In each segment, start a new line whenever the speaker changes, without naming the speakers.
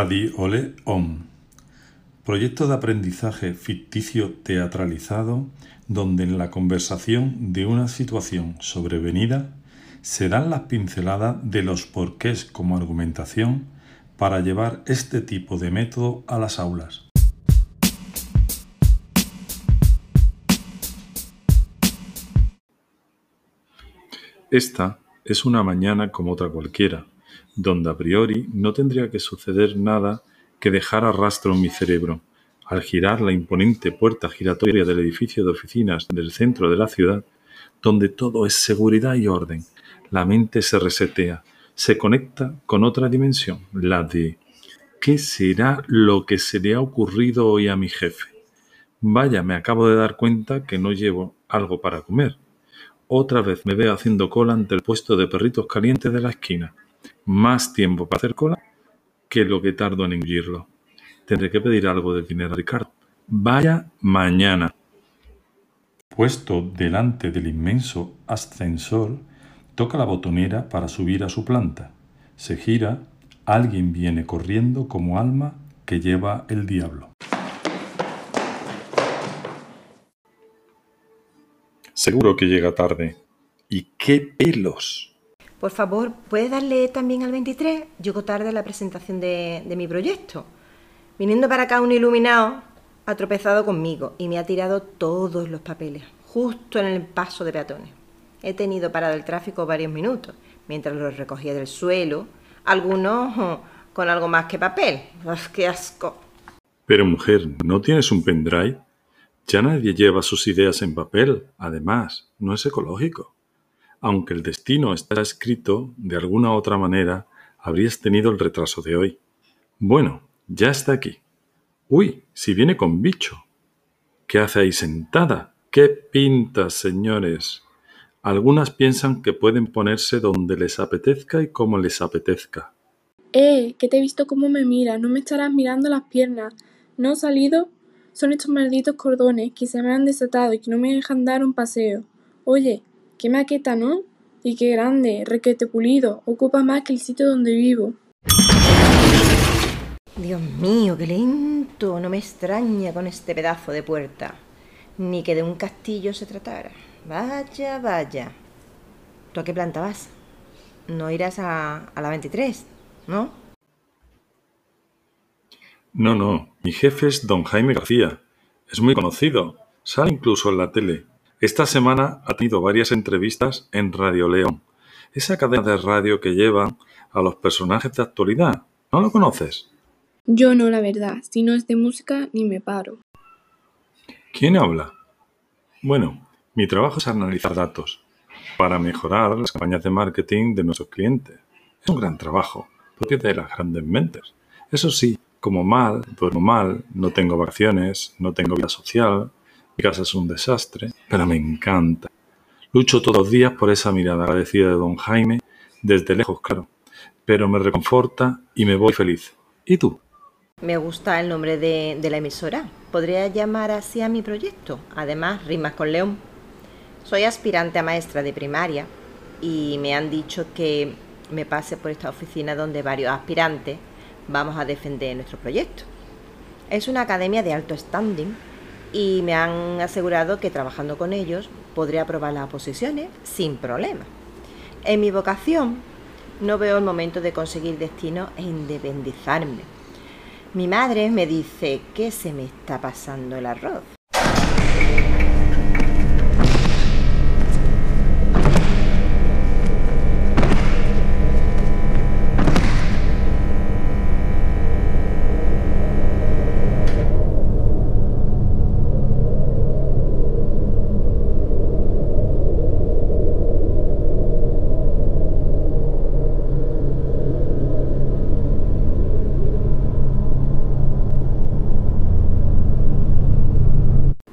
Ole OM. Proyecto de aprendizaje ficticio teatralizado donde en la conversación de una situación sobrevenida se dan las pinceladas de los porqués como argumentación para llevar este tipo de método a las aulas. Esta es una mañana como otra cualquiera, donde a priori no tendría que suceder nada que dejar rastro en mi cerebro. Al girar la imponente puerta giratoria del edificio de oficinas del centro de la ciudad, donde todo es seguridad y orden, la mente se resetea, se conecta con otra dimensión, la de ¿qué será lo que se le ha ocurrido hoy a mi jefe? Vaya, me acabo de dar cuenta que no llevo algo para comer. Otra vez me veo haciendo cola ante el puesto de perritos calientes de la esquina más tiempo para hacer cola que lo que tardo en engullirlo. Tendré que pedir algo de dinero a Ricardo. Vaya mañana. Puesto delante del inmenso ascensor, toca la botonera para subir a su planta. Se gira, alguien viene corriendo como alma que lleva el diablo. Seguro que llega tarde. ¿Y qué pelos?
Por favor, ¿puedes darle también al 23? Llego tarde a la presentación de, mi proyecto. Viniendo para acá un iluminado ha tropezado conmigo y me ha tirado todos los papeles, justo en el paso de peatones. He tenido parado el tráfico varios minutos, mientras los recogía del suelo, algunos con algo más que papel. ¡Qué asco!
Pero mujer, ¿no tienes un pendrive? Ya nadie lleva sus ideas en papel. Además, no es ecológico. Aunque el destino está escrito, de alguna otra manera habrías tenido el retraso de hoy. Bueno, ya está aquí. Uy, si viene con bicho. ¿Qué hace ahí sentada? ¡Qué pintas, señores! Algunas piensan que pueden ponerse donde les apetezca y como les apetezca.
Eh, que te he visto cómo me mira, no me estarás mirando las piernas. ¿No he salido? Son estos malditos cordones que se me han desatado y que no me dejan dar un paseo. Oye, Qué maqueta, ¿no? Y qué grande, requete pulido, ocupa más que el sitio donde vivo.
Dios mío, qué lento, no me extraña con este pedazo de puerta. Ni que de un castillo se tratara. Vaya, vaya. ¿Tú a qué planta vas? No irás a, a la 23, ¿no?
No, no, mi jefe es don Jaime García. Es muy conocido. Sale incluso en la tele. Esta semana ha tenido varias entrevistas en Radio León, esa cadena de radio que lleva a los personajes de actualidad. ¿No lo conoces?
Yo no, la verdad. Si no es de música, ni me paro.
¿Quién habla? Bueno, mi trabajo es analizar datos para mejorar las campañas de marketing de nuestros clientes. Es un gran trabajo, propio de las grandes mentes. Eso sí, como mal, duermo mal, no tengo vacaciones, no tengo vida social, mi casa es un desastre, pero me encanta. Lucho todos los días por esa mirada agradecida de don Jaime, desde lejos, claro, pero me reconforta y me voy feliz. ¿Y tú?
Me gusta el nombre de, la emisora. Podría llamar así a mi proyecto. Además, rimas con León. Soy aspirante a maestra de primaria y me han dicho que me pase por esta oficina donde varios aspirantes vamos a defender nuestro proyecto. Es una academia de alto standing y me han asegurado que trabajando con ellos podré aprobar las oposiciones sin problema. En mi vocación no veo el momento de conseguir destino e independizarme. Mi madre me dice que se me está pasando el arroz.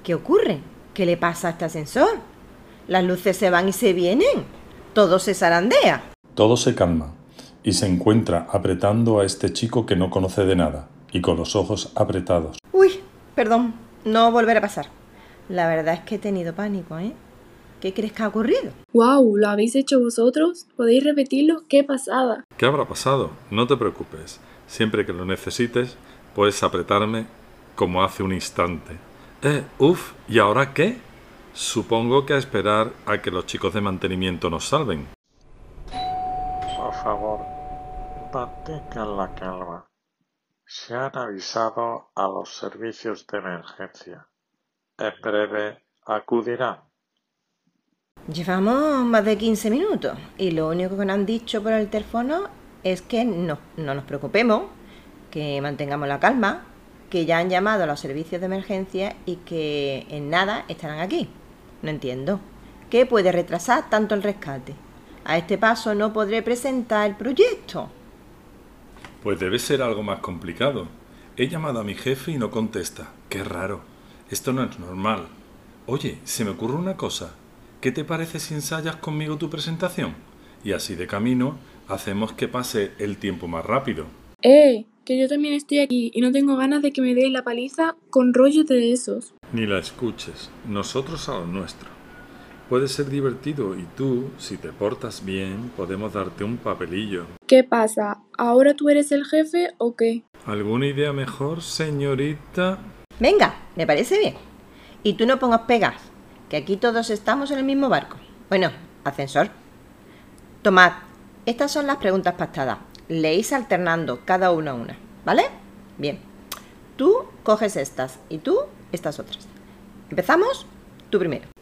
¿Qué ocurre? ¿Qué le pasa a este ascensor? Las luces se van y se vienen. Todo se zarandea.
Todo se calma y se encuentra apretando a este chico que no conoce de nada y con los ojos apretados.
Uy, perdón, no volverá a pasar. La verdad es que he tenido pánico, ¿eh? ¿Qué crees que ha ocurrido?
¡Wow! ¿Lo habéis hecho vosotros? ¿Podéis repetirlo? ¡Qué pasada!
¿Qué habrá pasado? No te preocupes. Siempre que lo necesites, puedes apretarme como hace un instante. Eh, uff, ¿y ahora qué? Supongo que a esperar a que los chicos de mantenimiento nos salven.
Por favor, mantengan la calma. Se han avisado a los servicios de emergencia. En breve acudirán.
Llevamos más de 15 minutos y lo único que nos han dicho por el teléfono es que no, no nos preocupemos, que mantengamos la calma, que ya han llamado a los servicios de emergencia y que en nada estarán aquí. No entiendo. ¿Qué puede retrasar tanto el rescate? A este paso no podré presentar el proyecto.
Pues debe ser algo más complicado. He llamado a mi jefe y no contesta. Qué raro. Esto no es normal. Oye, se me ocurre una cosa. ¿Qué te parece si ensayas conmigo tu presentación? Y así de camino hacemos que pase el tiempo más rápido.
¡Eh! Que yo también estoy aquí y no tengo ganas de que me deis la paliza con rollos de esos.
Ni la escuches. Nosotros a lo nuestro. Puede ser divertido y tú, si te portas bien, podemos darte un papelillo.
¿Qué pasa? ¿Ahora tú eres el jefe o qué?
¿Alguna idea mejor, señorita?
Venga, me parece bien. Y tú no pongas pegas, que aquí todos estamos en el mismo barco. Bueno, ascensor. Tomad, estas son las preguntas pactadas. Leéis alternando cada una una, ¿vale? Bien. Tú coges estas y tú estas otras. ¿Empezamos? Tú primero.